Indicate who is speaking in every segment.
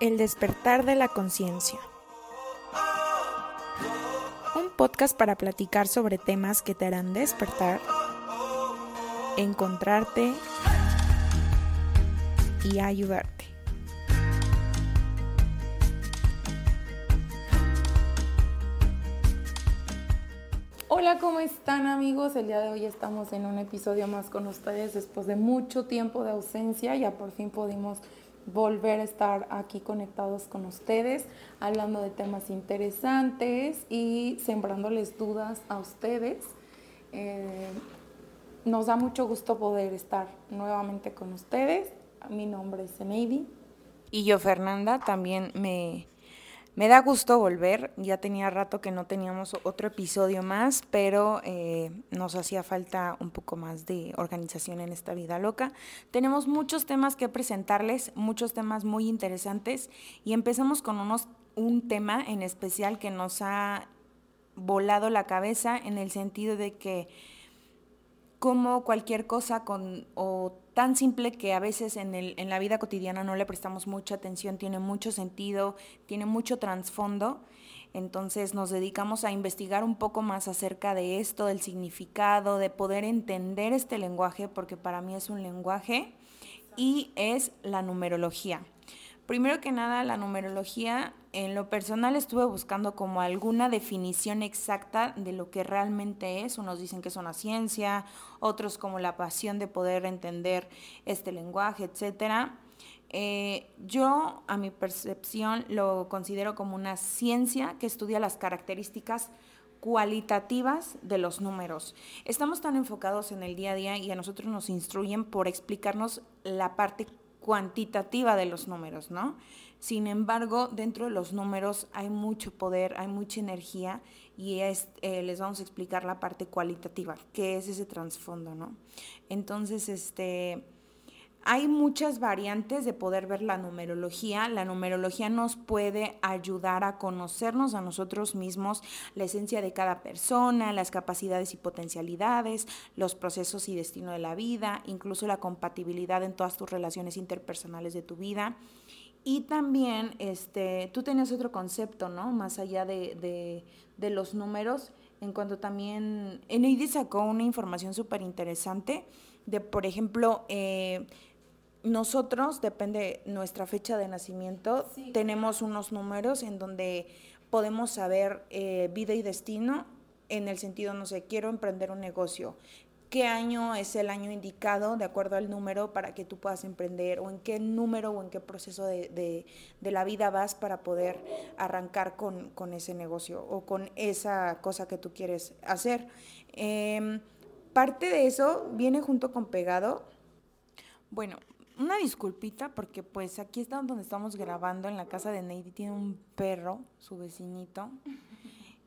Speaker 1: El despertar de la conciencia. Un podcast para platicar sobre temas que te harán despertar, encontrarte y ayudarte.
Speaker 2: Hola, ¿cómo están amigos? El día de hoy estamos en un episodio más con ustedes después de mucho tiempo de ausencia. Ya por fin pudimos volver a estar aquí conectados con ustedes, hablando de temas interesantes y sembrándoles dudas a ustedes. Eh, nos da mucho gusto poder estar nuevamente con ustedes. Mi nombre es Eneidi.
Speaker 1: Y yo, Fernanda, también me, me da gusto volver, ya tenía rato que no teníamos otro episodio más, pero eh, nos hacía falta un poco más de organización en esta vida loca. Tenemos muchos temas que presentarles, muchos temas muy interesantes y empezamos con unos, un tema en especial que nos ha volado la cabeza en el sentido de que como cualquier cosa con, o tan simple que a veces en, el, en la vida cotidiana no le prestamos mucha atención, tiene mucho sentido, tiene mucho trasfondo. Entonces nos dedicamos a investigar un poco más acerca de esto, del significado, de poder entender este lenguaje, porque para mí es un lenguaje, y es la numerología. Primero que nada, la numerología, en lo personal estuve buscando como alguna definición exacta de lo que realmente es. Unos dicen que es una ciencia, otros como la pasión de poder entender este lenguaje, etc. Eh, yo, a mi percepción, lo considero como una ciencia que estudia las características cualitativas de los números. Estamos tan enfocados en el día a día y a nosotros nos instruyen por explicarnos la parte cuantitativa de los números, ¿no? Sin embargo, dentro de los números hay mucho poder, hay mucha energía y es, eh, les vamos a explicar la parte cualitativa, qué es ese trasfondo, ¿no? Entonces, este, hay muchas variantes de poder ver la numerología. La numerología nos puede ayudar a conocernos a nosotros mismos, la esencia de cada persona, las capacidades y potencialidades, los procesos y destino de la vida, incluso la compatibilidad en todas tus relaciones interpersonales de tu vida. Y también, este, tú tenías otro concepto, ¿no? Más allá de, de, los números, en cuanto también, Eneidi sacó una información súper interesante de, por ejemplo, eh, nosotros, depende nuestra fecha de nacimiento, tenemos unos números en donde podemos saber eh, vida y destino en el sentido, no sé, quiero emprender un negocio. ¿Qué año es el año indicado de acuerdo al número para que tú puedas emprender? ¿O en qué número o en qué proceso de, la vida vas para poder arrancar con, ese negocio o con esa cosa que tú quieres hacer? Em, parte de eso viene junto con pegado. Bueno, una disculpita porque pues aquí está donde estamos grabando en la casa de Neidy tiene un perro, su vecinito.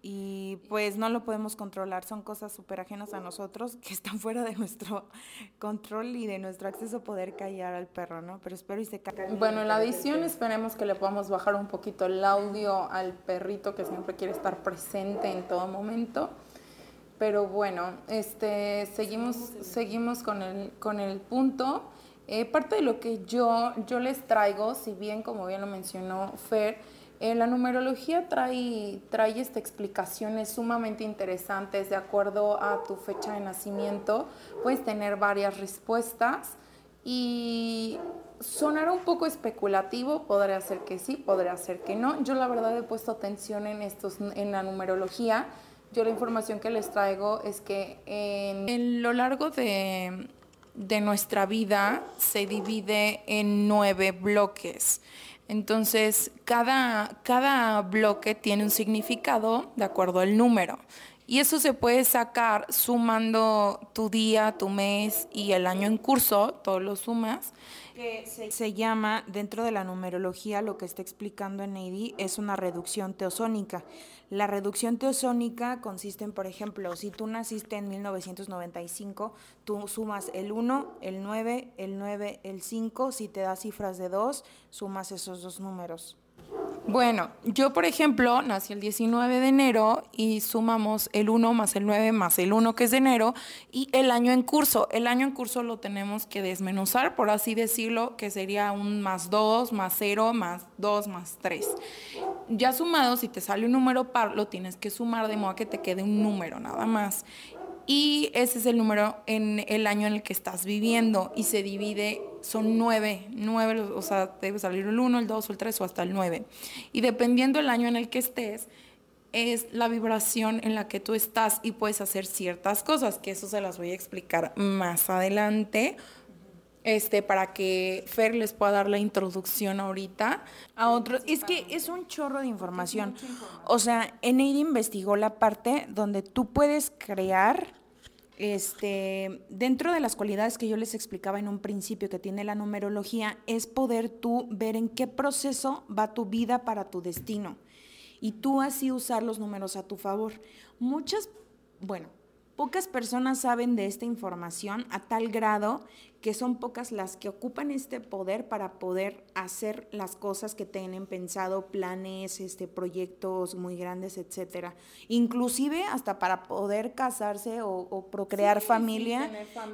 Speaker 1: Y pues no lo podemos controlar, son cosas súper ajenas a nosotros que están fuera de nuestro control y de nuestro acceso a poder callar al perro, ¿no? Pero espero y se calme.
Speaker 2: Bueno, en la edición esperemos que le podamos bajar un poquito el audio al perrito que siempre quiere estar presente en todo momento. Pero bueno, este, seguimos, seguimos con el, con el punto. Eh, parte de lo que yo, yo les traigo, si bien como bien lo mencionó Fer, eh, la numerología trae, trae esta explicaciones sumamente interesantes de acuerdo a tu fecha de nacimiento. Puedes tener varias respuestas y sonará un poco especulativo, podría ser que sí, podría ser que no. Yo la verdad he puesto atención en, estos, en la numerología. Yo la información que les traigo es que en, en lo largo de, de nuestra vida se divide en nueve bloques. Entonces, cada, cada bloque tiene un significado de acuerdo al número. Y eso se puede sacar sumando tu día, tu mes y el año en curso, todos los sumas
Speaker 1: que se, llama, dentro de la numerología, lo que está explicando en AD es una reducción teosónica. La reducción teosónica consiste en, por ejemplo, si tú naciste en 1995, tú sumas el 1, el 9, el 9, el 5, si te da cifras de 2, sumas esos dos números.
Speaker 2: Bueno, yo por ejemplo nací el 19 de enero y sumamos el 1 más el 9 más el 1 que es de enero y el año en curso. El año en curso lo tenemos que desmenuzar, por así decirlo, que sería un más 2, más 0, más 2, más 3. Ya sumado, si te sale un número par, lo tienes que sumar de modo que te quede un número nada más y ese es el número en el año en el que estás viviendo y se divide, son nueve, nueve, o sea, debe salir el uno, el dos, el tres o hasta el nueve. Y dependiendo el año en el que estés, es la vibración en la que tú estás y puedes hacer ciertas cosas, que eso se las voy a explicar más adelante, este, para que Fer les pueda dar la introducción ahorita a otros.
Speaker 1: Es que es un chorro de información. O sea, Eneida investigó la parte donde tú puedes crear, este, dentro de las cualidades que yo les explicaba en un principio que tiene la numerología, es poder tú ver en qué proceso va tu vida para tu destino. Y tú así usar los números a tu favor. Muchas, bueno, Pocas personas saben de esta información a tal grado que son pocas las que ocupan este poder para poder hacer las cosas que tienen pensado, planes, este, proyectos muy grandes, etcétera. Inclusive hasta para poder casarse o, procrear familia,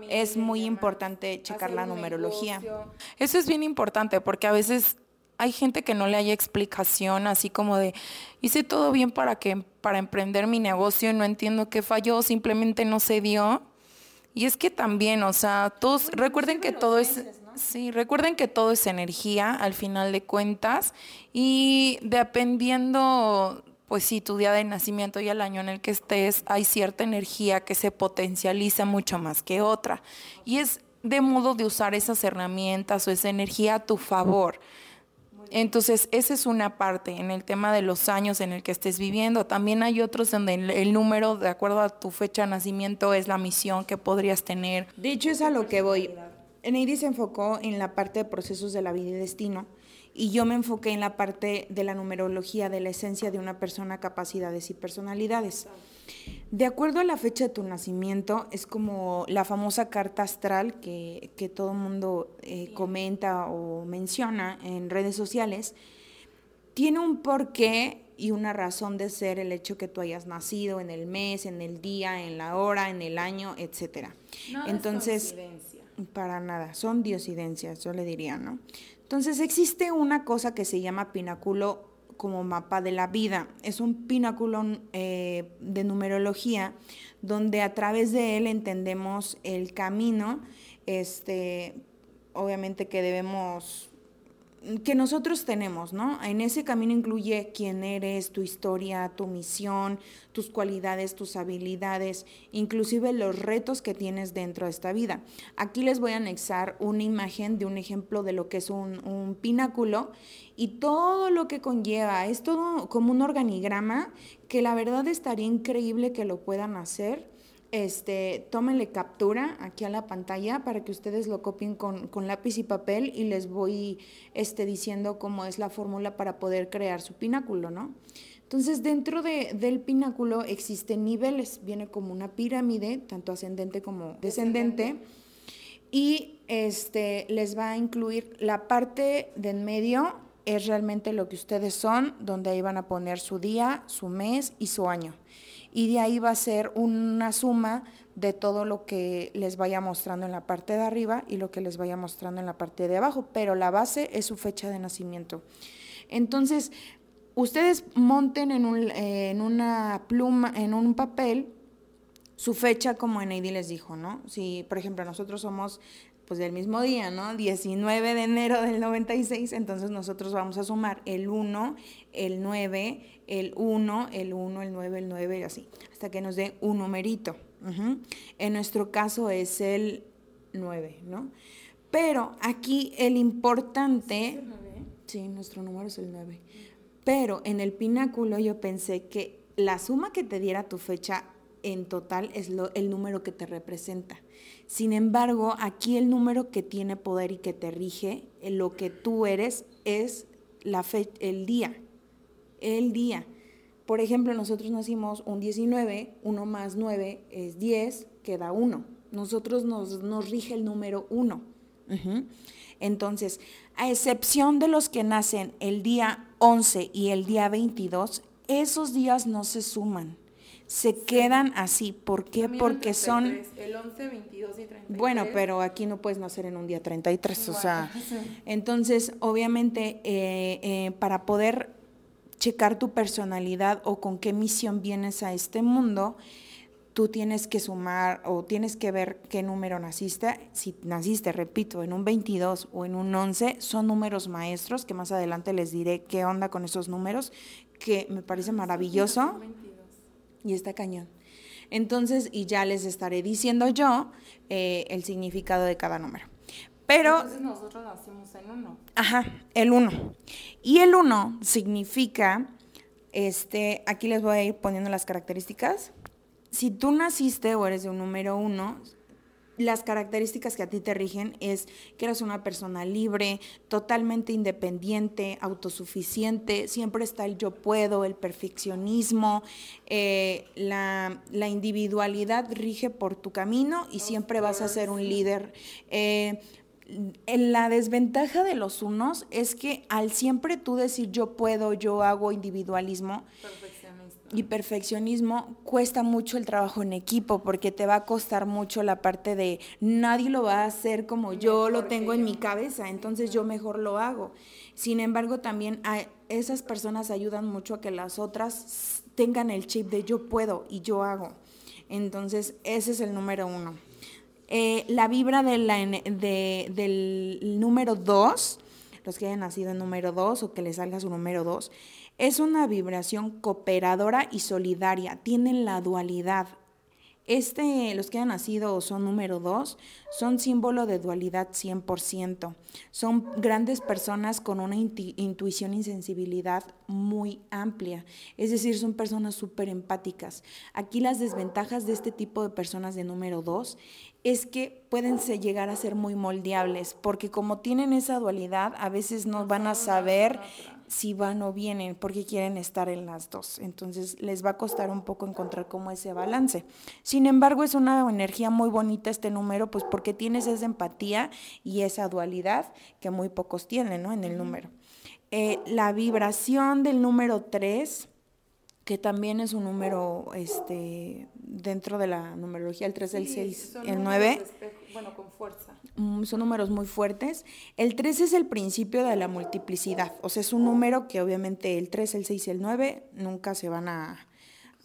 Speaker 1: es muy importante checar la numerología.
Speaker 2: Eso es bien importante porque a veces hay gente que no le haya explicación, así como de, hice todo bien para que para emprender mi negocio y no entiendo qué falló, simplemente no se dio. Y es que también, o sea, todos recuerden que todo es sí, recuerden que todo es energía al final de cuentas y dependiendo pues sí, tu día de nacimiento y el año en el que estés, hay cierta energía que se potencializa mucho más que otra. Y es de modo de usar esas herramientas o esa energía a tu favor. Entonces, esa es una parte en el tema de los años en el que estés viviendo. También hay otros donde el, número, de acuerdo a tu fecha de nacimiento, es la misión que podrías tener.
Speaker 1: De hecho, es a lo que voy. Neidi se enfocó en la parte de procesos de la vida y destino y yo me enfoqué en la parte de la numerología, de la esencia de una persona, capacidades y personalidades. De acuerdo a la fecha de tu nacimiento, es como la famosa carta astral que, que todo el mundo eh, comenta o menciona en redes sociales. Tiene un porqué y una razón de ser el hecho que tú hayas nacido en el mes, en el día, en la hora, en el año, etc. Entonces, para nada, son diosidencias, yo le diría, ¿no? Entonces existe una cosa que se llama pináculo como mapa de la vida. Es un pináculo eh, de numerología donde a través de él entendemos el camino, este, obviamente que debemos que nosotros tenemos, ¿no? En ese camino incluye quién eres, tu historia, tu misión, tus cualidades, tus habilidades, inclusive los retos que tienes dentro de esta vida. Aquí les voy a anexar una imagen de un ejemplo de lo que es un, un pináculo y todo lo que conlleva. Es todo como un organigrama que la verdad estaría increíble que lo puedan hacer este, tómenle captura aquí a la pantalla para que ustedes lo copien con, lápiz y papel y les voy este, diciendo cómo es la fórmula para poder crear su pináculo, ¿no? Entonces, dentro de, del pináculo existen niveles, viene como una pirámide, tanto ascendente como descendente, y este, les va a incluir la parte de en medio, es realmente lo que ustedes son, donde ahí van a poner su día, su mes y su año y de ahí va a ser una suma de todo lo que les vaya mostrando en la parte de arriba y lo que les vaya mostrando en la parte de abajo, pero la base es su fecha de nacimiento. Entonces, ustedes monten en, un, en una pluma, en un papel, su fecha como Eneidi les dijo, ¿no? Si, por ejemplo, nosotros somos pues del mismo día, ¿no? 19 de enero del 96, entonces nosotros vamos a sumar el 1, el 9, el 1, el 1, el 9, el 9 y así, hasta que nos dé un numerito. En nuestro caso es el 9, ¿no? Pero aquí el importante... Sí, nuestro número es el 9. Pero en el pináculo yo pensé que la suma que te diera tu fecha en total es lo, el número que te representa. Sin embargo, aquí el número que tiene poder y que te rige, lo que tú eres, es la fe, el día. El día. Por ejemplo, nosotros nacimos un 19, 1 más 9 es 10, queda 1. Nosotros nos, nos rige el número 1. Entonces, a excepción de los que nacen el día 11 y el día 22, esos días no se suman. Se quedan así. ¿Por qué? Porque son...
Speaker 2: El 11, 22 y 33.
Speaker 1: Bueno, pero aquí no puedes nacer en un día 33, o sea... Entonces, obviamente, eh, eh, para poder checar tu personalidad o con qué misión vienes a este mundo, tú tienes que sumar o tienes que ver qué número naciste. Si naciste, repito, en un 22 o en un 11, son números maestros, que más adelante les diré qué onda con esos números, que me parece maravilloso. Y está cañón. Entonces, y ya les estaré diciendo yo eh, el significado de cada número. Pero...
Speaker 2: Entonces nosotros nacimos en uno.
Speaker 1: Ajá, el 1. Y el 1 significa, este, aquí les voy a ir poniendo las características si tú naciste o eres de un número uno, las características que a ti te rigen es que eres una persona libre, totalmente independiente, autosuficiente, siempre está el yo puedo, el perfeccionismo, eh, la, individualidad rige por tu camino y siempre vas a ser un líder. Eh, la desventaja de los unos es que al siempre tú decir yo puedo, yo hago individualismo, y perfeccionismo cuesta mucho el trabajo en equipo porque te va a costar mucho la parte de nadie lo va a hacer como yo lo tengo en mi cabeza, entonces yo mejor lo hago. Sin embargo, también esas personas ayudan mucho a que las otras tengan el chip de yo puedo y yo hago. Entonces, ese es el número uno. Eh, la vibra de la, de, del número dos, los que hayan nacido en número dos o que les salga su número dos, es una vibración cooperadora y solidaria, tienen la dualidad. Este, los que han nacido son número dos, son símbolo de dualidad 100%. Son grandes personas con una intuición y sensibilidad muy amplia. Es decir, son personas súper empáticas. Aquí las desventajas de este tipo de personas de número dos es que pueden llegar a ser muy moldeables, porque como tienen esa dualidad, a veces no van a saber si van o vienen, porque quieren estar en las dos. Entonces les va a costar un poco encontrar como ese balance. Sin embargo, es una energía muy bonita este número, pues porque tienes esa empatía y esa dualidad que muy pocos tienen, ¿no? En el número. Eh, la vibración del número 3 que también es un número este, dentro de la numerología, el 3, el 6, el 9.
Speaker 2: bueno, con fuerza.
Speaker 1: Mm, son números muy fuertes. El 3 es el principio de la multiplicidad, o sea, es un número que obviamente el 3, el 6 y el 9 nunca se van a...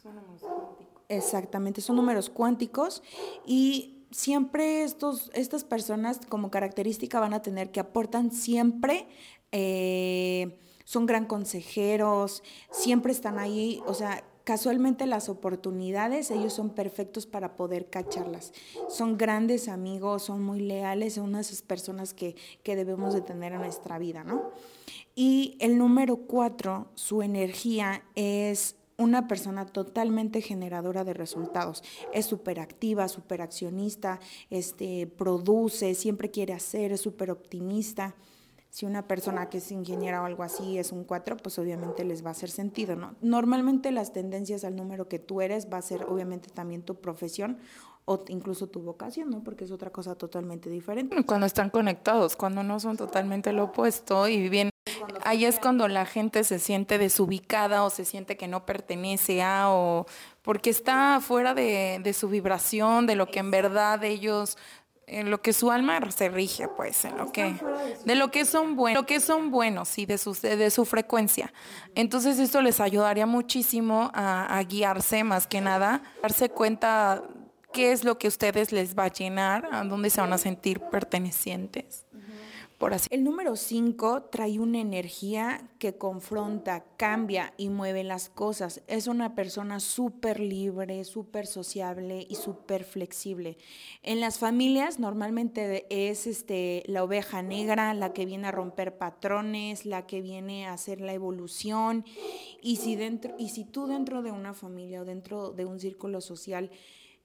Speaker 1: Son números cuánticos. Exactamente, son números cuánticos y siempre estos, estas personas como característica van a tener que aportan siempre... Eh, son gran consejeros, siempre están ahí, o sea, casualmente las oportunidades, ellos son perfectos para poder cacharlas. Son grandes amigos, son muy leales, son unas personas que, que debemos de tener en nuestra vida, ¿no? Y el número cuatro, su energía es una persona totalmente generadora de resultados. Es súper activa, súper accionista, este, produce, siempre quiere hacer, es súper optimista si una persona que es ingeniera o algo así es un 4, pues obviamente les va a hacer sentido, ¿no? Normalmente las tendencias al número que tú eres va a ser obviamente también tu profesión o incluso tu vocación, ¿no? Porque es otra cosa totalmente diferente.
Speaker 2: Cuando están conectados, cuando no son totalmente lo opuesto y bien ahí es cuando la gente se siente desubicada o se siente que no pertenece a o porque está fuera de, de su vibración, de lo que en verdad ellos en lo que su alma se rige, pues, en lo que, de lo que son buenos, lo que son buenos, sí, de su, de su frecuencia. Entonces esto les ayudaría muchísimo a, a guiarse más que nada, darse cuenta qué es lo que a ustedes les va a llenar, a dónde se van a sentir pertenecientes.
Speaker 1: El número 5 trae una energía que confronta, cambia y mueve las cosas. Es una persona súper libre, súper sociable y súper flexible. En las familias normalmente es este, la oveja negra, la que viene a romper patrones, la que viene a hacer la evolución. Y si, dentro, y si tú dentro de una familia o dentro de un círculo social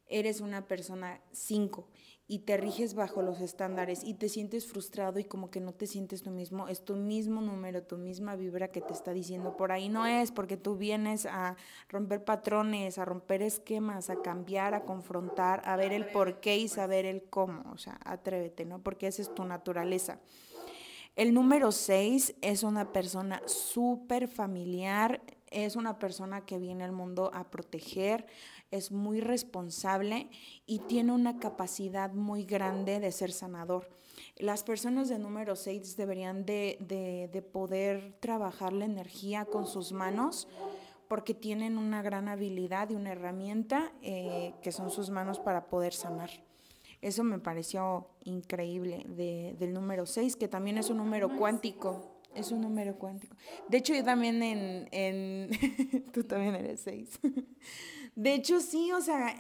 Speaker 1: eres una persona 5 y te riges bajo los estándares y te sientes frustrado y como que no te sientes tú mismo, es tu mismo número, tu misma vibra que te está diciendo por ahí no es, porque tú vienes a romper patrones, a romper esquemas, a cambiar, a confrontar, a ver el por qué y saber el cómo, o sea, atrévete, ¿no? Porque esa es tu naturaleza. El número 6 es una persona súper familiar, es una persona que viene al mundo a proteger, es muy responsable y tiene una capacidad muy grande de ser sanador. Las personas de número 6 deberían de, poder trabajar la energía con sus manos porque tienen una gran habilidad y una herramienta eh, que son sus manos para poder sanar. Eso me pareció increíble del número 6, que también es un número cuántico. Es un número cuántico. De hecho, yo también en... en tú también eres 6. De hecho, sí, o sea,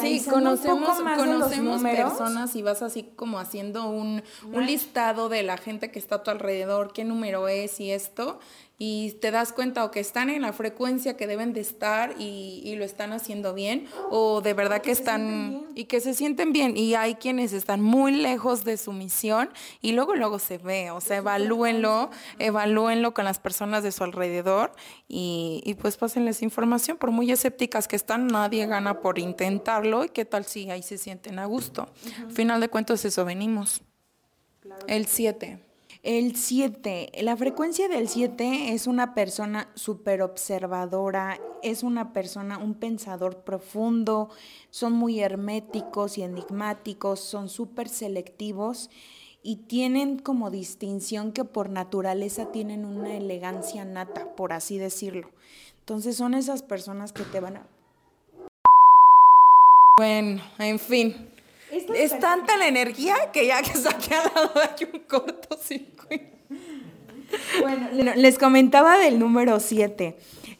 Speaker 2: sí, conocemos, más conocemos personas y vas así como haciendo un, un, listado de la gente que está a tu alrededor, qué número es y esto, y te das cuenta o que están en la frecuencia que deben de estar y, lo están haciendo bien o de verdad que, están y que se sienten bien y hay quienes están muy lejos de su misión y luego luego se ve, o sea, evalúenlo, evalúenlo con las personas de su alrededor y, y pues pásenles información, por muy escépticas que están, nadie gana por intentarlo y qué tal si ahí se sienten a gusto. Al final de cuentas eso venimos. El 7.
Speaker 1: El 7, la frecuencia del 7 es una persona súper observadora, es una persona, un pensador profundo, son muy herméticos y enigmáticos, son súper selectivos y tienen como distinción que por naturaleza tienen una elegancia nata, por así decirlo. Entonces son esas personas que te van a...
Speaker 2: Bueno, en fin, es tanta la energía que ya que saqué al lado hay un cortocircuito.
Speaker 1: Bueno, les comentaba del número 7.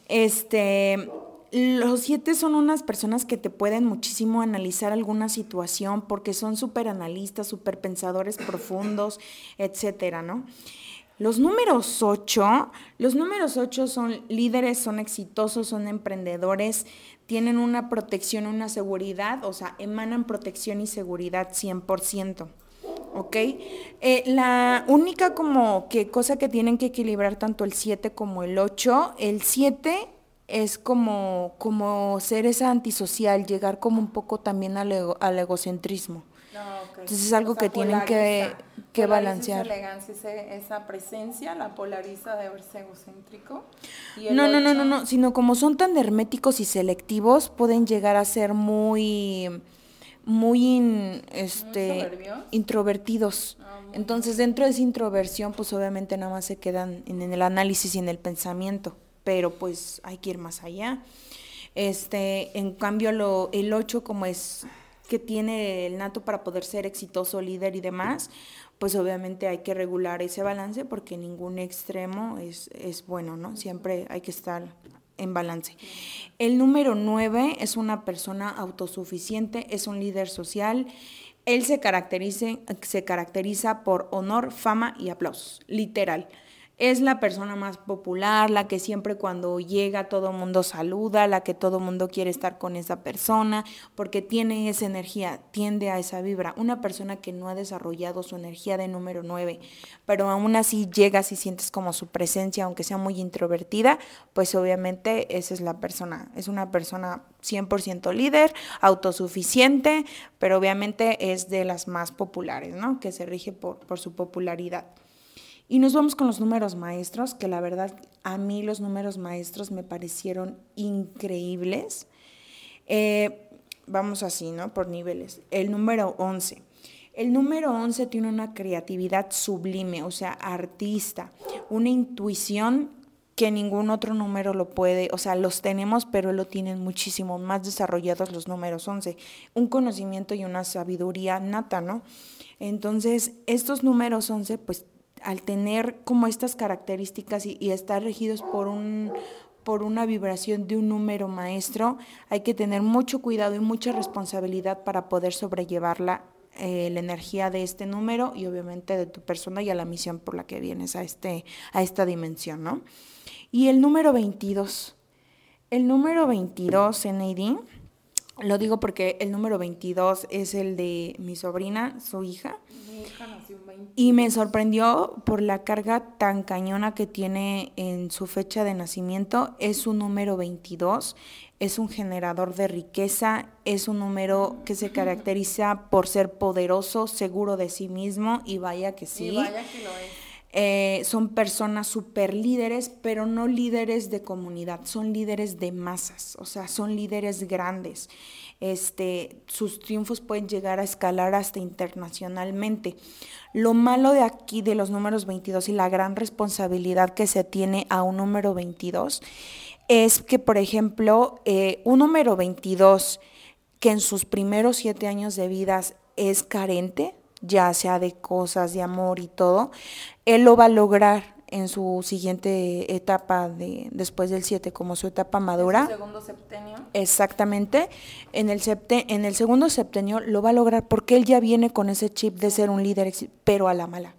Speaker 1: Este, los siete son unas personas que te pueden muchísimo analizar alguna situación porque son súper analistas, súper pensadores profundos, etcétera, ¿no? Los números 8, los números 8 son líderes, son exitosos, son emprendedores, tienen una protección, una seguridad, o sea, emanan protección y seguridad 100%. ¿Ok? Eh, la única como que cosa que tienen que equilibrar tanto el 7 como el 8, el 7 es como, como ser esa antisocial, llegar como un poco también al, al egocentrismo. Entonces es algo que tienen que, que balancear.
Speaker 2: Esa elegancia, esa presencia la polariza de verse egocéntrico.
Speaker 1: no, no, no, no, no, sino como son tan herméticos y selectivos, pueden llegar a ser muy muy este introvertidos. Ah, Entonces, dentro de esa introversión, pues obviamente nada más se quedan en, el análisis y en el pensamiento, pero pues hay que ir más allá. Este, en cambio lo el 8 como es que tiene el nato para poder ser exitoso, líder y demás, pues obviamente hay que regular ese balance porque ningún extremo es, es bueno, ¿no? Siempre hay que estar en balance. El número nueve es una persona autosuficiente, es un líder social. Él se, se caracteriza por honor, fama y aplausos, literal es la persona más popular, la que siempre cuando llega todo el mundo saluda, la que todo el mundo quiere estar con esa persona, porque tiene esa energía, tiende a esa vibra. Una persona que no ha desarrollado su energía de número 9, pero aún así llegas y sientes como su presencia, aunque sea muy introvertida, pues obviamente esa es la persona. Es una persona 100% líder, autosuficiente, pero obviamente es de las más populares, ¿no? Que se rige por, por su popularidad. Y nos vamos con los números maestros, que la verdad a mí los números maestros me parecieron increíbles. Eh, vamos así, ¿no? Por niveles. El número 11. El número 11 tiene una creatividad sublime, o sea, artista, una intuición que ningún otro número lo puede, o sea, los tenemos, pero lo tienen muchísimo más desarrollados los números 11, un conocimiento y una sabiduría nata, ¿no? Entonces, estos números 11, pues al tener como estas características y, estar regidos por un por una vibración de un número maestro, hay que tener mucho cuidado y mucha responsabilidad para poder sobrellevarla eh, la energía de este número y obviamente de tu persona y a la misión por la que vienes a, este, a esta dimensión, ¿no? Y el número 22. El número 22, NAD, Lo digo porque el número 22 es el de mi sobrina, su hija.
Speaker 2: Mi hija nació un 20.
Speaker 1: Y me sorprendió por la carga tan cañona que tiene en su fecha de nacimiento. Es un número 22, es un generador de riqueza, es un número que se caracteriza por ser poderoso, seguro de sí mismo y vaya que sí.
Speaker 2: Y vaya que lo es.
Speaker 1: Eh, son personas super líderes, pero no líderes de comunidad, son líderes de masas, o sea, son líderes grandes. Este, sus triunfos pueden llegar a escalar hasta internacionalmente. Lo malo de aquí, de los números 22 y la gran responsabilidad que se tiene a un número 22, es que, por ejemplo, eh, un número 22 que en sus primeros siete años de vida es carente, ya sea de cosas, de amor y todo, él lo va a lograr en su siguiente etapa de después del 7 como su etapa madura.
Speaker 2: segundo septenio.
Speaker 1: Exactamente. En el septe, en el segundo septenio lo va a lograr porque él ya viene con ese chip de ser un líder, pero a la mala.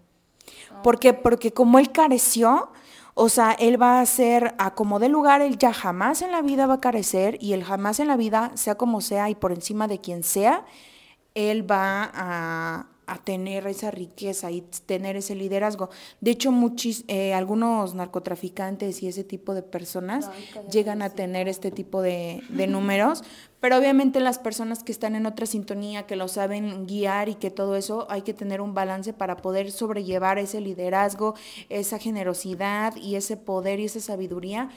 Speaker 1: ¿Por qué? Porque como él careció, o sea, él va a ser a como de lugar, él ya jamás en la vida va a carecer y él jamás en la vida, sea como sea y por encima de quien sea, él va a, a tener esa riqueza y tener ese liderazgo. De hecho, muchis, eh, algunos narcotraficantes y ese tipo de personas llegan a tener este tipo de, de, números, pero obviamente las personas que están en otra sintonía, que lo saben guiar y que todo eso, hay que tener un balance para poder sobrellevar ese liderazgo, esa generosidad y ese poder y esa sabiduría,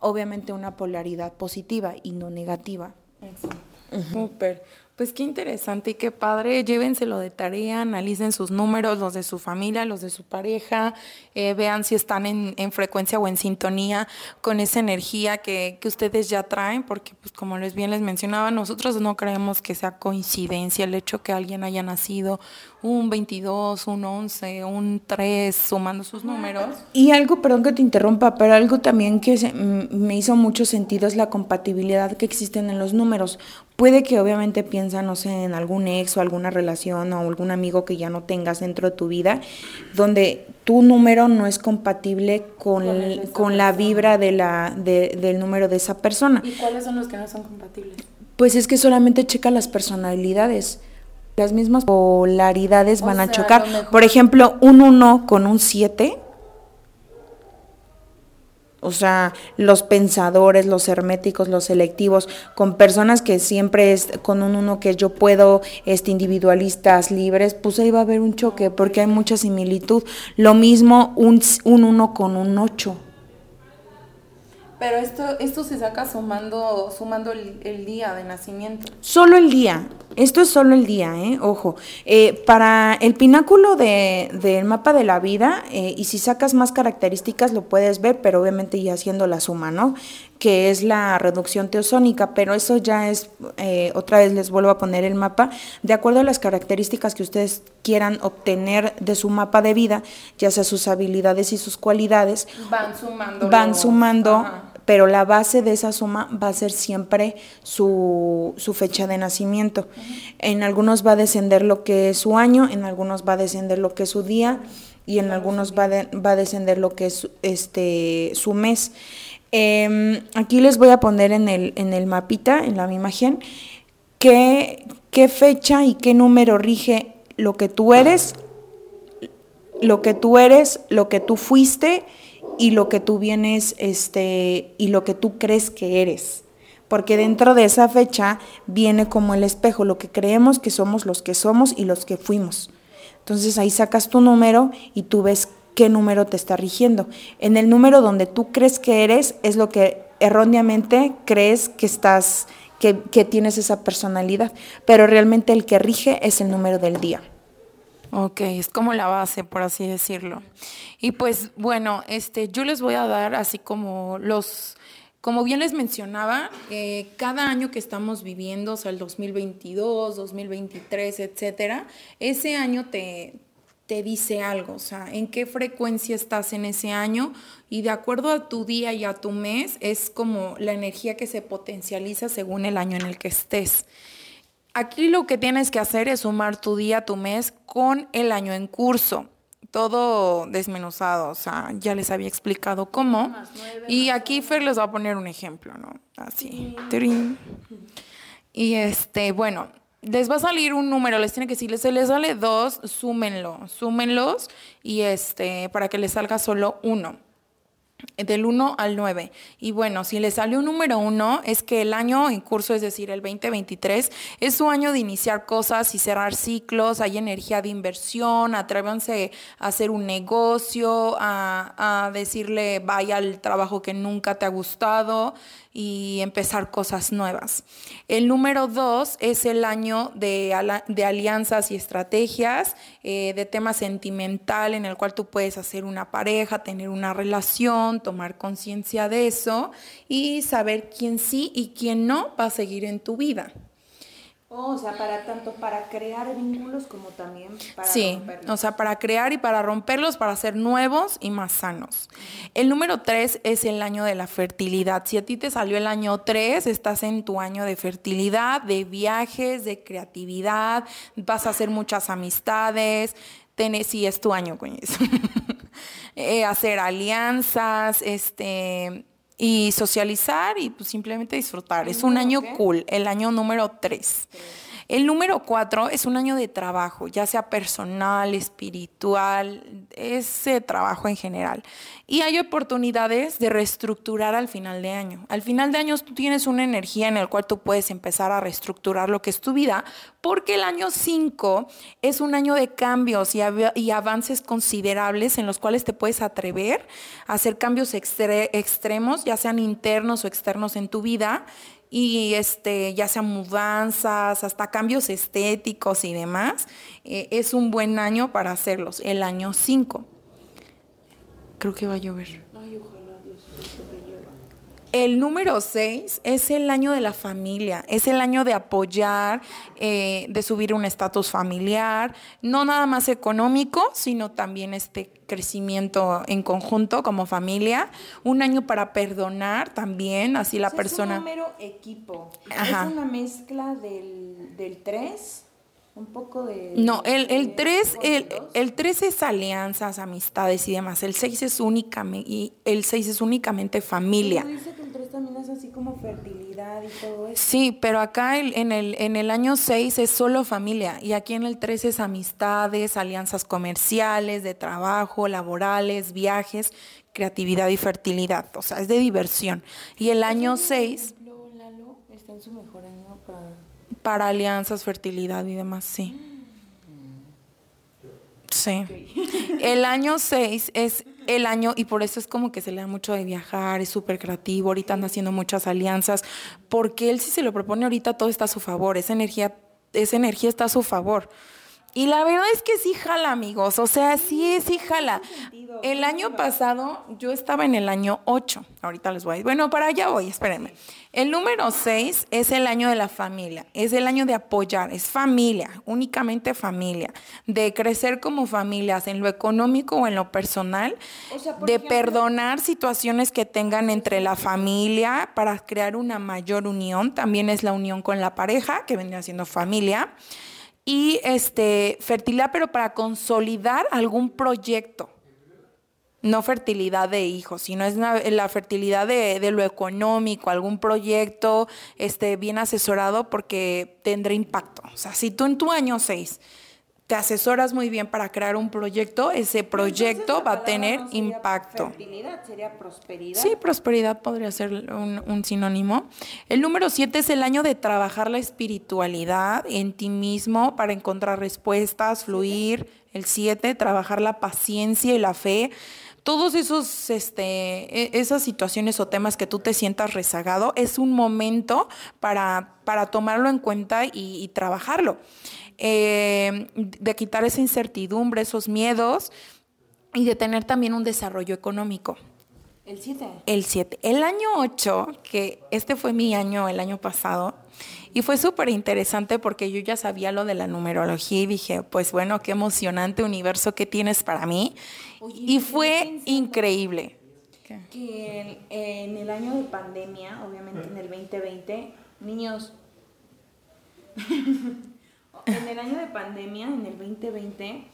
Speaker 1: obviamente una polaridad positiva y no negativa.
Speaker 2: Súper. Pues qué interesante y qué padre. Llévenselo de tarea, analicen sus números, los de su familia, los de su pareja, eh, vean si están en, en, frecuencia o en sintonía con esa energía que, que, ustedes ya traen, porque pues como les bien les mencionaba, nosotros no creemos que sea coincidencia el hecho que alguien haya nacido un 22, un 11, un 3, sumando sus números.
Speaker 1: Y algo, perdón que te interrumpa, pero algo también que se, me hizo mucho sentido es la compatibilidad que existen en los números. Puede que obviamente piensa, no sé, en algún ex o alguna relación o algún amigo que ya no tengas dentro de tu vida, donde tu número no es compatible con, con, con la vibra de la, de, del número de esa persona.
Speaker 2: ¿Y cuáles son los que no son compatibles?
Speaker 1: Pues es que solamente checa las personalidades las mismas polaridades van a chocar. Por ejemplo, un 1 con un 7. O sea, los pensadores, los herméticos, los selectivos, con personas que siempre es con un uno que yo puedo, este, individualistas, libres, pues ahí va a haber un choque porque hay mucha similitud. Lo mismo un, un uno con un 8.
Speaker 2: Pero esto, esto se saca sumando, sumando el, día de nacimiento.
Speaker 1: Solo el día. Esto es solo el día, ¿eh? Ojo. Eh, para el pináculo del de, mapa de la vida, eh, y si sacas más características lo puedes ver, pero obviamente ya haciendo la suma, ¿no? Que es la reducción teosónica, pero eso ya es, eh, otra vez les vuelvo a poner el mapa, de acuerdo a las características que ustedes quieran obtener de su mapa de vida, ya sea sus habilidades y sus cualidades.
Speaker 2: Van sumando.
Speaker 1: Van sumando. Ajá pero la base de esa suma va a ser siempre su, su fecha de nacimiento. Uh -huh. En algunos va a descender lo que es su año, en algunos va a descender lo que es su día y en algunos va, de, va a descender lo que es este, su mes. Eh, aquí les voy a poner en el, en el mapita, en la imagen, qué, qué fecha y qué número rige lo que tú eres, lo que tú eres, lo que tú fuiste y lo que tú vienes este y lo que tú crees que eres. Porque dentro de esa fecha viene como el espejo, lo que creemos que somos los que somos y los que fuimos. Entonces ahí sacas tu número y tú ves qué número te está rigiendo. En el número donde tú crees que eres es lo que erróneamente crees que estás que, que tienes esa personalidad, pero realmente el que rige es el número del día.
Speaker 2: Ok, es como la base, por así decirlo. Y pues bueno, este, yo les voy a dar así como los, como bien les mencionaba, eh, cada año que estamos viviendo, o sea, el 2022, 2023, etcétera, ese año te, te dice algo, o sea, en qué frecuencia estás en ese año y de acuerdo a tu día y a tu mes es como la energía que se potencializa según el año en el que estés. Aquí lo que tienes que hacer es sumar tu día, tu mes con el año en curso. Todo desmenuzado, o sea, ya les había explicado cómo. Y aquí Fer les va a poner un ejemplo, ¿no? Así. Y este, bueno, les va a salir un número, les tiene que decir, se les sale dos, súmenlo, súmenlos y este, para que les salga solo uno del 1 al 9. Y bueno, si le sale un número 1, es que el año en curso, es decir, el 2023, es su año de iniciar cosas y cerrar ciclos, hay energía de inversión, atrévanse a hacer un negocio, a decirle vaya al trabajo que nunca te ha gustado y empezar cosas nuevas. El número dos es el año de, alianzas y estrategias, eh, de tema sentimental en el cual tú puedes hacer una pareja, tener una relación, tomar conciencia de eso y saber quién sí y quién no va a seguir en tu vida.
Speaker 1: Oh, o sea, para tanto para crear vínculos como también para
Speaker 2: sí, o sea, para crear y para romperlos, para ser nuevos y más sanos. El número tres es el año de la fertilidad. Si a ti te salió el año tres, estás en tu año de fertilidad, de viajes, de creatividad, vas a hacer muchas amistades. Tenés, sí, es tu año con eso. Eh, hacer alianzas, este y socializar y pues simplemente disfrutar. Es un año cool, el año número 3. El número 4 es un año de trabajo, ya sea personal, espiritual, ese trabajo en general. Y hay oportunidades de reestructurar al final de año. Al final de año tú tienes una energía en la cual tú puedes empezar a reestructurar lo que es tu vida, porque el año 5 es un año de cambios y, avances considerables en los cuales te puedes atrever a hacer cambios extremos, ya sean internos o externos en tu vida y este, ya sea mudanzas, hasta cambios estéticos y demás, eh, es un buen año para hacerlos, el año 5. Creo que va a llover. El número 6 es el año de la familia, es el año de apoyar, eh, de subir un estatus familiar, no nada más económico, sino también este crecimiento en conjunto como familia. Un año para perdonar también, así la persona. Es
Speaker 1: un número equipo. Es una mezcla del, del 3 un poco de...
Speaker 2: No, el, el 3 el, el 3 es alianzas, amistades y demás. El 6 es únicamente, y el 6 es únicamente familia.
Speaker 1: dice que el 3 también es así como fertilidad y todo eso.
Speaker 2: Sí, pero acá el, en, el, en el año 6 es solo familia y aquí en el 3 es amistades, alianzas comerciales, de trabajo, laborales, viajes, creatividad y fertilidad. O sea, es de diversión. Y el año 6...
Speaker 1: Lalo está en su mejor año para
Speaker 2: para alianzas, fertilidad y demás, sí. Sí. El año 6 es el año, y por eso es como que se le da mucho de viajar, es súper creativo, ahorita anda haciendo muchas alianzas, porque él si se lo propone ahorita todo está a su favor, esa energía, esa energía está a su favor. Y la verdad es que sí jala, amigos. O sea, sí, sí jala. El año pasado yo estaba en el año 8. Ahorita les voy a Bueno, para allá voy, espérenme. El número 6 es el año de la familia. Es el año de apoyar. Es familia, únicamente familia. De crecer como familias en lo económico o en lo personal. de perdonar situaciones que tengan entre la familia para crear una mayor unión. También es la unión con la pareja, que vendría siendo familia y este, fertilidad, pero para consolidar algún proyecto. No fertilidad de hijos, sino es la fertilidad de, lo económico, algún proyecto este, bien asesorado porque tendrá impacto. O sea, si tú en tu año 6 te asesoras muy bien para crear un proyecto, ese proyecto va a tener impacto.
Speaker 1: Fertilidad sería prosperidad.
Speaker 2: Sí, prosperidad podría ser un, sinónimo. El número siete es el año de trabajar la espiritualidad en ti mismo para encontrar respuestas, fluir. El siete, trabajar la paciencia y la fe. Todos esos, este, e, esas situaciones o temas que tú te sientas rezagado, es un momento para, para tomarlo en cuenta y trabajarlo. Eh, de quitar esa incertidumbre, esos miedos y de tener también un desarrollo económico.
Speaker 1: El 7.
Speaker 2: El 7. El año 8, que este fue mi año el año pasado, y fue súper interesante porque yo ya sabía lo de la numerología y dije, pues bueno, qué emocionante universo que tienes para mí. y fue increíble.
Speaker 1: Que en el año de pandemia, obviamente en el 2020, niños, en el año de pandemia, en el 2020,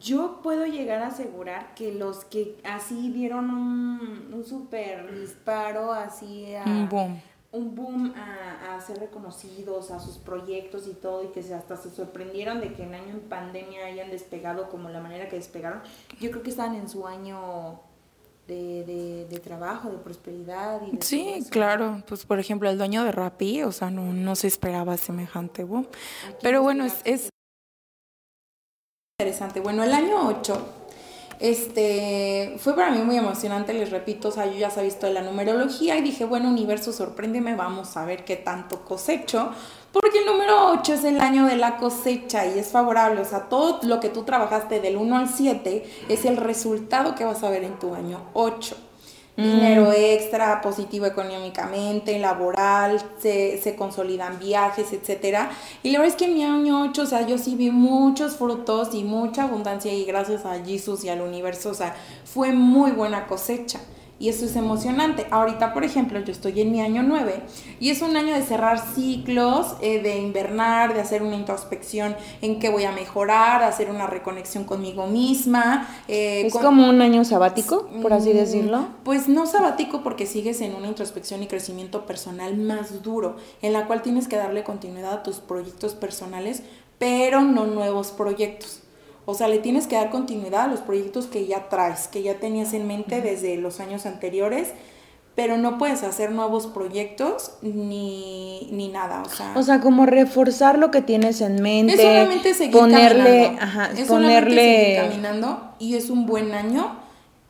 Speaker 1: yo puedo llegar a asegurar que los que así dieron un, un super disparo así a, un boom a, a, ser reconocidos, a sus proyectos y todo, y que se, hasta se sorprendieron de que en año en pandemia hayan despegado como la manera que despegaron. Yo creo que estaban en su año de, de, trabajo, de prosperidad. Y
Speaker 2: sí, claro. Pues por ejemplo, el dueño de Rappi, o sea, no, no se esperaba semejante boom. Pero bueno, es, es interesante. Bueno, el año 8 este, fue para mí muy emocionante, les repito, o sea, yo ya sabía visto de la numerología y dije, bueno, universo, sorpréndeme, vamos a ver qué tanto cosecho, porque el número 8 es el año de la cosecha y es favorable, o sea, todo lo que tú trabajaste del 1 al 7 es el resultado que vas a ver en tu año 8 dinero mm. extra, positivo económicamente, laboral, se, se, consolidan viajes, etcétera. Y la verdad es que en mi año 8, o sea, yo sí vi muchos frutos y mucha abundancia y gracias a Jesús y al universo, o sea, fue muy buena cosecha y eso es emocionante. Ahorita, por ejemplo, yo estoy en mi año 9 y es un año de cerrar ciclos, eh, de invernar, de hacer una introspección en qué voy a mejorar, hacer una reconexión conmigo misma.
Speaker 1: Eh, ¿Es como un año sabático, por así mm, decirlo?
Speaker 2: Pues no sabático porque sigues en una introspección y crecimiento personal más duro, en la cual tienes que darle continuidad a tus proyectos personales, pero no nuevos proyectos. O sea, le tienes que dar continuidad a los proyectos que ya traes, que ya tenías en mente desde los años anteriores, pero no puedes hacer nuevos proyectos ni, ni nada. O sea,
Speaker 1: o sea, como reforzar lo que tienes en mente. Es solamente seguir ponerle,
Speaker 2: Ajá, es ponerle... seguir caminando y es un buen año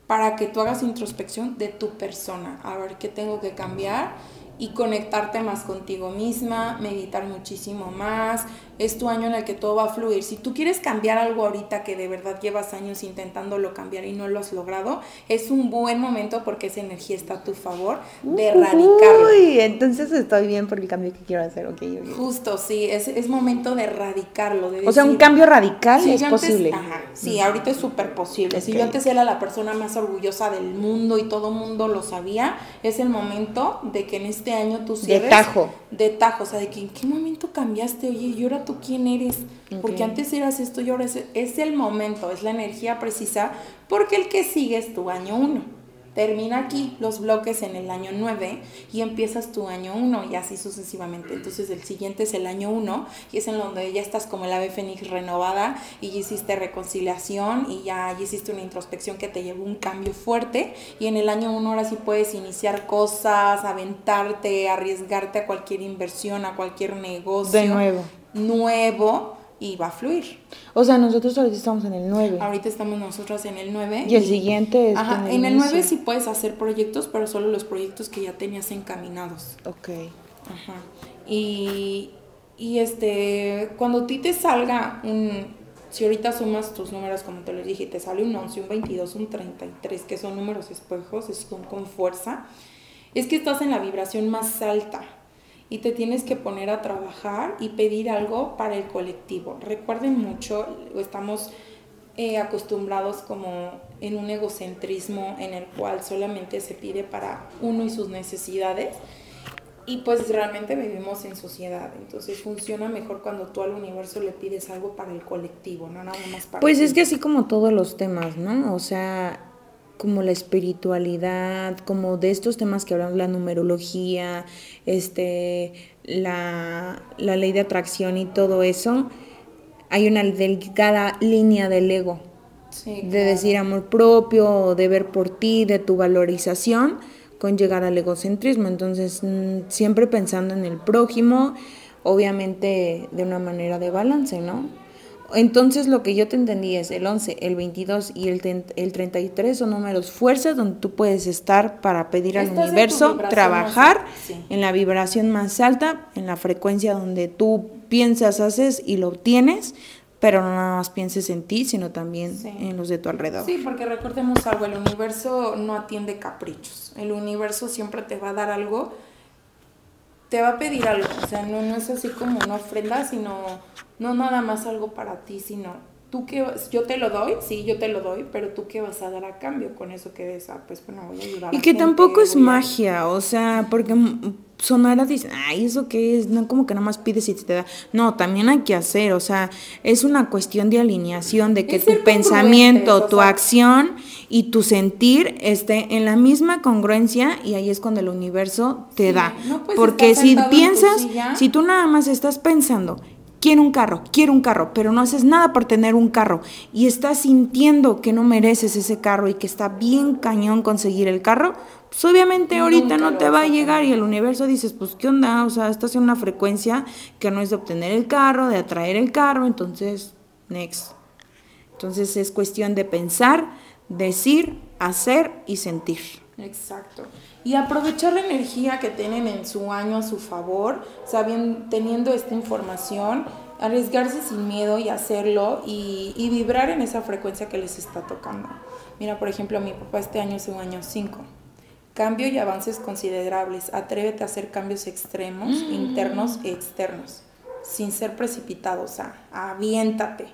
Speaker 2: para que tú hagas introspección de tu persona. A ver qué tengo que cambiar y conectarte más contigo misma, meditar muchísimo más. Es tu año en el que todo va a fluir. Si tú quieres cambiar algo ahorita que de verdad llevas años intentándolo cambiar y no lo has logrado, es un buen momento porque esa energía está a tu favor de erradicarlo.
Speaker 1: Uy, entonces estoy bien por el cambio que quiero hacer. Okay,
Speaker 2: Justo, sí, es, es, momento de erradicarlo.
Speaker 1: o sea, un cambio radical es posible.
Speaker 2: Ajá, sí, ahorita es súper posible. Si yo antes era la persona más orgullosa del mundo y todo mundo lo sabía, es el momento de que en este este año tú cierres.
Speaker 1: De tajo.
Speaker 2: De tajo, o sea, de que en qué momento cambiaste, oye, y ahora tú quién eres, porque antes eras esto y ahora es, es el momento, es la energía precisa, porque el que sigue es tu año uno termina aquí los bloques en el año 9 y empiezas tu año 1 y así sucesivamente. Entonces el siguiente es el año 1 y es en donde ya estás como el ave fénix renovada y ya hiciste reconciliación y ya, hiciste una introspección que te llevó un cambio fuerte y en el año 1 ahora sí puedes iniciar cosas, aventarte, arriesgarte a cualquier inversión, a cualquier negocio.
Speaker 1: De nuevo.
Speaker 2: Nuevo y va a fluir.
Speaker 1: O sea, nosotros ahorita estamos en el 9.
Speaker 2: Ahorita estamos nosotros en el 9.
Speaker 1: Y el siguiente es...
Speaker 2: Ajá, en el, 9 sí puedes hacer proyectos, pero solo los proyectos que ya tenías encaminados.
Speaker 1: Ok.
Speaker 2: Ajá. Y, y este, cuando a ti te salga un... Si ahorita sumas tus números, como te lo dije, te sale un 11, un 22, un 33, que son números espejos, es con, con fuerza, es que estás en la vibración más alta y te tienes que poner a trabajar y pedir algo para el colectivo. Recuerden mucho, estamos eh, acostumbrados como en un egocentrismo en el cual solamente se pide para uno y sus necesidades. Y pues realmente vivimos en sociedad, entonces funciona mejor cuando tú al universo le pides algo para el colectivo, no nada más para
Speaker 1: Pues es que así como todos los temas, ¿no? O sea, como la espiritualidad, como de estos temas que hablamos, la numerología, este, la, ley de atracción y todo eso, hay una delgada línea del ego. de decir amor propio, de ver por ti, de tu valorización, con llegar al egocentrismo. Entonces, mm, siempre pensando en el prójimo, obviamente de una manera de balance, ¿no? Entonces lo que yo te entendí es el 11, el 22 y el, el 33 son números fuerzas donde tú puedes estar para pedir al universo, trabajar en la vibración más alta, en la frecuencia donde tú piensas, haces y lo obtienes, pero no nada más pienses en ti, sino también en los de tu alrededor.
Speaker 2: Sí, porque recordemos algo, el universo no atiende caprichos, el universo siempre te va a dar algo, te va a pedir algo, o sea, no, no es así como una ofrenda, sino no nada más algo para ti, sino tú que yo te lo doy, sí, yo te lo doy, pero tú qué vas a dar a cambio con eso que des, ah, pues bueno, voy a ayudar.
Speaker 1: Y que tampoco es magia, o sea, porque sonara dicen, ay, eso qué es, no como que nada más pides y te da. No, también hay que hacer, o sea, es una cuestión de alineación, de que tu pensamiento, tu acción y tu sentir esté en la misma congruencia y ahí es cuando el universo te da. Porque si piensas, si tú nada más estás pensando quiero un carro, quiero un carro, pero no haces nada por tener un carro y estás sintiendo que no mereces ese carro y que está bien cañón conseguir el carro, pues obviamente ahorita no te va a llegar y el universo dices, pues qué onda, o sea, estás en una frecuencia que no es de obtener el carro, de atraer el carro, entonces, next. Entonces es cuestión de pensar, decir, hacer y sentir.
Speaker 2: Exacto y aprovechar la energía que tienen en su año a su favor, sabiendo, teniendo esta información, arriesgarse sin miedo y hacerlo y, vibrar en esa frecuencia que les está tocando. Mira, por ejemplo, mi papá este año es un año 5. Cambio y avances considerables. Atrévete a hacer cambios extremos, mm. internos e externos, sin ser precipitado, o sea, aviéntate.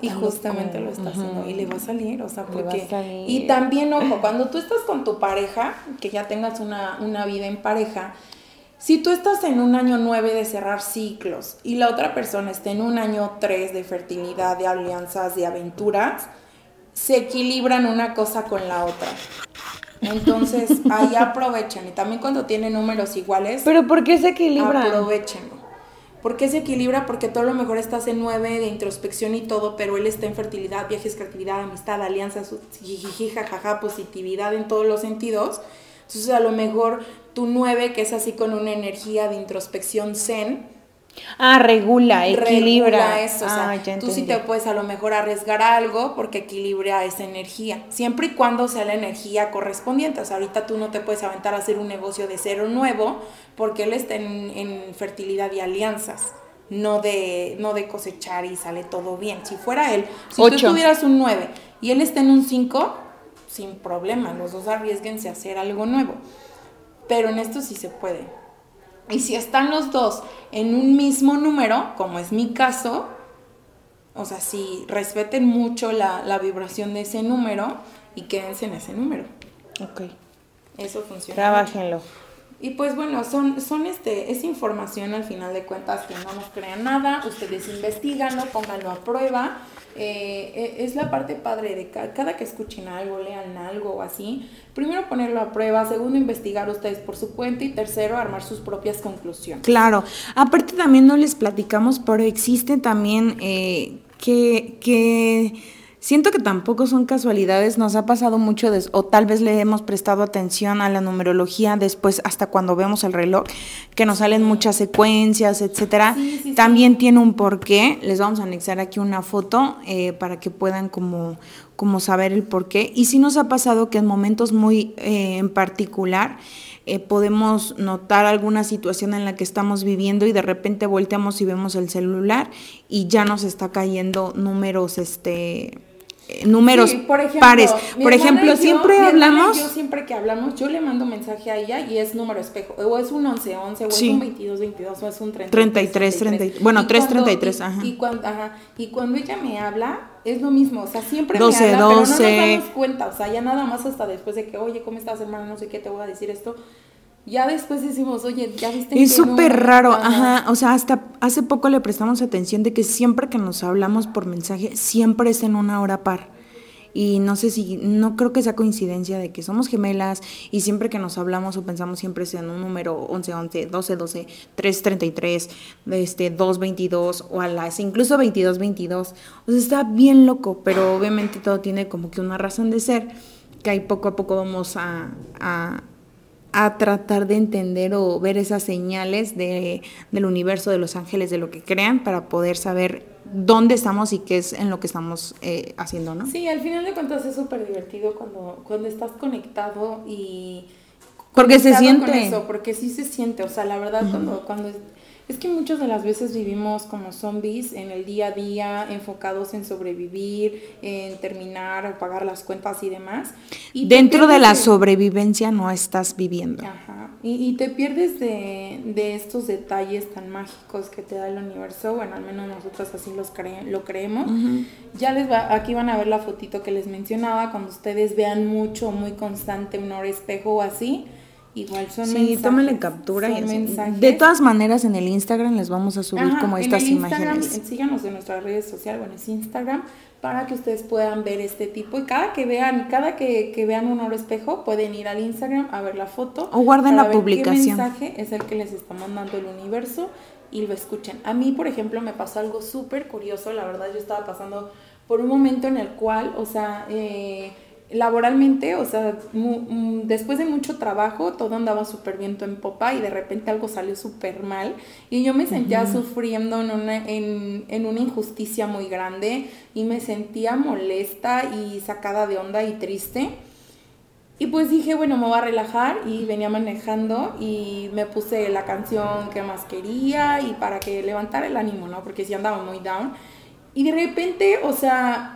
Speaker 2: Y justamente lo está haciendo y le va a salir, o sea, porque... Y también, ojo, cuando tú estás con tu pareja, que ya tengas una, una vida en pareja, si tú estás en un año 9 de cerrar ciclos y la otra persona está en un año 3 de fertilidad, de alianzas, de aventuras, se equilibran una cosa con la otra. Entonces, ahí aprovechen. Y también cuando tienen números iguales.
Speaker 1: ¿Pero por qué se equilibran?
Speaker 2: Aprovechenlo. ¿Por qué se equilibra? Porque todo lo mejor estás en nueve de introspección y todo, pero él está en fertilidad, viajes, creatividad, amistad, alianzas, jajaja, positividad en todos los sentidos. Entonces a lo mejor tu nueve, que es así con una energía de introspección zen,
Speaker 1: Ah, regula, equilibra.
Speaker 2: eso. Ah, tú sí te puedes a lo mejor arriesgar algo porque equilibra esa energía. Siempre y cuando sea la energía correspondiente. O sea, ahorita tú no te puedes aventar a hacer un negocio de cero nuevo porque él está en, fertilidad y alianzas. No de, no de cosechar y sale todo bien. Si fuera él, si tú tuvieras un 9 y él está en un 5, sin problema, los dos arriesguense a hacer algo nuevo. Pero en esto sí se puede. Y si están los dos en un mismo número, como es mi caso, o sea, si respeten mucho la, vibración de ese número y quédense en ese número.
Speaker 1: Ok.
Speaker 2: Eso funciona.
Speaker 1: Trabájenlo.
Speaker 2: Y pues bueno, son, son este, es información al final de cuentas que no nos crean nada, ustedes investiganlo, pónganlo a prueba eh, eh, es la parte padre de cada, que escuchen algo, lean algo o así. Primero ponerlo a prueba, segundo investigar ustedes por su cuenta y tercero armar sus propias conclusiones.
Speaker 1: Claro, aparte también no les platicamos, pero existe también eh, que, que Siento que tampoco son casualidades, nos ha pasado mucho, o tal vez le hemos prestado atención a la numerología después hasta cuando vemos el reloj, que nos salen muchas secuencias, etcétera. También tiene un porqué, les vamos a anexar aquí una foto eh, para que puedan como, como saber el porqué. Y sí nos ha pasado que en momentos muy eh, en particular, eh, podemos notar alguna situación en la que estamos viviendo y de repente volteamos y vemos el celular y ya nos está cayendo números este números pares. Por ejemplo, siempre hablamos.
Speaker 2: Yo siempre que hablamos, yo le mando mensaje a ella y es número espejo. O es un 11, 11, o es un 22, 22, o es un 33.
Speaker 1: 33, bueno, 3, 33,
Speaker 2: ajá. Y, cuando, ajá. Y cuando ella me habla, es lo mismo. O sea, siempre 12, me habla, 12. pero no nos damos cuenta. O sea, ya nada más hasta después de que, oye, ¿cómo estás, hermano? No sé qué te voy a decir esto ya después decimos, oye, ya viste.
Speaker 1: Es súper raro, ajá. O sea, hasta hace poco le prestamos atención de que siempre que nos hablamos por mensaje, siempre es en una hora par. Y no sé si, no creo que sea coincidencia de que somos gemelas y siempre que nos hablamos o pensamos siempre es en un número 11, 11, 12, 12, 3, 33, este, 2, 22 o a las, incluso 22, 22. O sea, está bien loco, pero obviamente todo tiene como que una razón de ser que ahí poco a poco vamos a a tratar de entender o ver esas señales de, del universo, de los ángeles, de lo que crean, para poder saber dónde estamos y qué es en lo que estamos eh, haciendo, ¿no?
Speaker 2: Sí, al final de cuentas es súper divertido cuando, cuando estás conectado y...
Speaker 1: Porque se siente.
Speaker 2: eso, porque sí se siente, o sea, la verdad, cuando, cuando es que muchas de las veces vivimos como zombies en el día a día, enfocados en sobrevivir, en terminar o pagar las cuentas y demás.
Speaker 1: Y Dentro de la sobrevivencia no estás viviendo.
Speaker 2: Ajá. Y, te pierdes de, de, estos detalles tan mágicos que te da el universo. Bueno, al menos nosotros así los lo creemos. Ya les va, aquí van a ver la fotito que les mencionaba. Cuando ustedes vean mucho, muy constante un espejo o así, Igual son
Speaker 1: sí, tómenle captura. y De todas maneras, en el Instagram les vamos a subir como estas en el Instagram, imágenes.
Speaker 2: Síganos en nuestras redes sociales, bueno, es Instagram, para que ustedes puedan ver este tipo. Y cada que vean, cada que, que vean un oro espejo, pueden ir al Instagram a ver la foto.
Speaker 1: O guarden la publicación.
Speaker 2: ¿Qué mensaje es el que les está mandando el universo? Y lo escuchen. A mí, por ejemplo, me pasó algo súper curioso. La verdad, yo estaba pasando por un momento en el cual, o sea, eh, laboralmente, o sea, después de mucho trabajo, todo andaba súper viento en popa y de repente algo salió súper mal y yo me sentía sufriendo en una, en, en una injusticia muy grande y me sentía molesta y sacada de onda y triste. Y pues dije, bueno, me voy a relajar y venía manejando y me puse la canción que más quería y para que levantara el ánimo, ¿no? Porque si andaba muy down. Y de repente, o sea,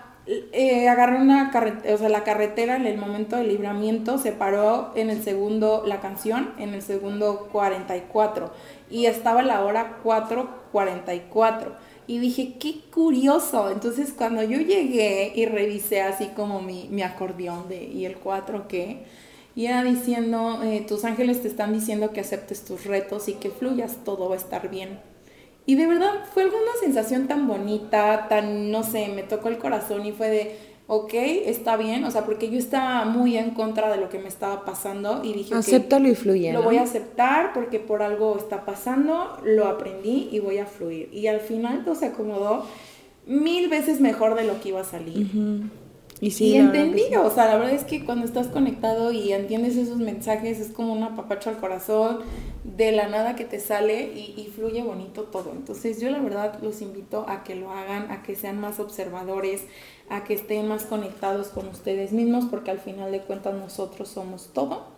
Speaker 2: eh, agarré una carretera, o sea, la carretera en el momento del libramiento se paró en el segundo, la canción, en el segundo 44 y estaba la hora 4.44 y dije, qué curioso. Entonces cuando yo llegué y revisé así como mi, mi acordeón de, y el 4 qué, y era diciendo, eh, tus ángeles te están diciendo que aceptes tus retos y que fluyas, todo va a estar bien. Y de verdad fue alguna sensación tan bonita, tan, no sé, me tocó el corazón y fue de, ok, está bien, o sea, porque yo estaba muy en contra de lo que me estaba pasando y dije,
Speaker 1: acéptalo y fluye.
Speaker 2: Lo voy a aceptar porque por algo está pasando, lo aprendí y voy a fluir. Y al final todo se acomodó mil veces mejor de lo que iba a salir. Y, sí, entendí, o sea, la verdad es que cuando estás conectado y entiendes esos mensajes, es como una papacha al corazón, de la nada que te sale y, y, fluye bonito todo. Entonces yo la verdad los invito a que lo hagan, a que sean más observadores, a que estén más conectados con ustedes mismos, porque al final de cuentas nosotros somos todo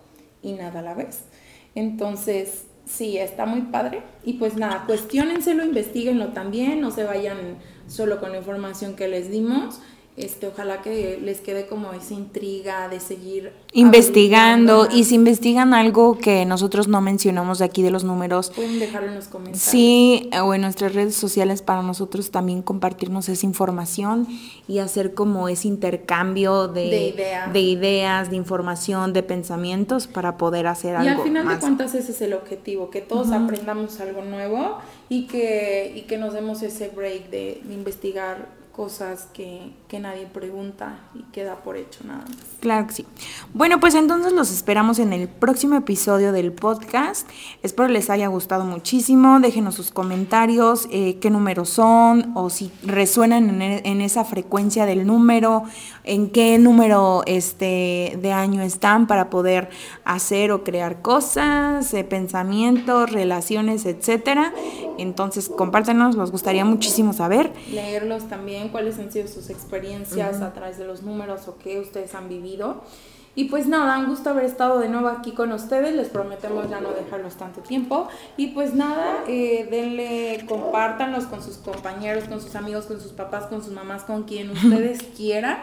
Speaker 2: y nada a la vez. Entonces, sí, está muy padre. Y pues nada, cuestionenselo, investiguenlo también, no se vayan solo con la información que les dimos este, ojalá que les quede como esa intriga de seguir
Speaker 1: investigando y si investigan algo que nosotros no mencionamos de aquí de los números
Speaker 2: pueden dejarlo en los comentarios.
Speaker 1: sí o en nuestras redes sociales para nosotros también compartirnos esa información y hacer como ese intercambio de, de, ideas de información de pensamientos para poder hacer algo
Speaker 2: y al final de cuentas ese es el objetivo que todos aprendamos algo nuevo y que y que nos demos ese break de, de investigar cosas que, que, nadie pregunta y queda por hecho nada más.
Speaker 1: Claro que sí. Bueno, pues entonces los esperamos en el próximo episodio del podcast. Espero les haya gustado muchísimo. Déjenos sus comentarios, eh, qué números son o si resuenan en, en, esa frecuencia del número, en qué número este, de año están para poder hacer o crear cosas, eh, pensamientos, relaciones, etcétera. Entonces, compártenos, nos gustaría muchísimo saber.
Speaker 2: Leerlos también cuáles han sido sus experiencias a través de los números o qué ustedes han vivido. Y pues nada, un gusto haber estado de nuevo aquí con ustedes. Les prometemos ya no dejarlos tanto tiempo. Y pues nada, eh, denle, compártanlos con sus compañeros, con sus amigos, con sus papás, con sus mamás, con quien ustedes quieran.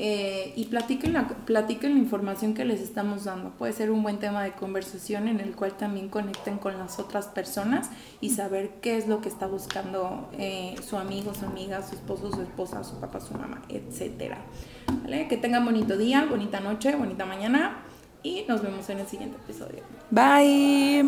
Speaker 2: Eh, y platiquen la, platiquen la información que les estamos dando. Puede ser un buen tema de conversación en el cual también conecten con las otras personas y saber qué es lo que está buscando eh, su amigo, su amiga, su esposo, su esposa, su papá, su mamá, etc. Que tengan bonito día, bonita noche, bonita mañana y nos vemos en el siguiente episodio.
Speaker 1: Bye.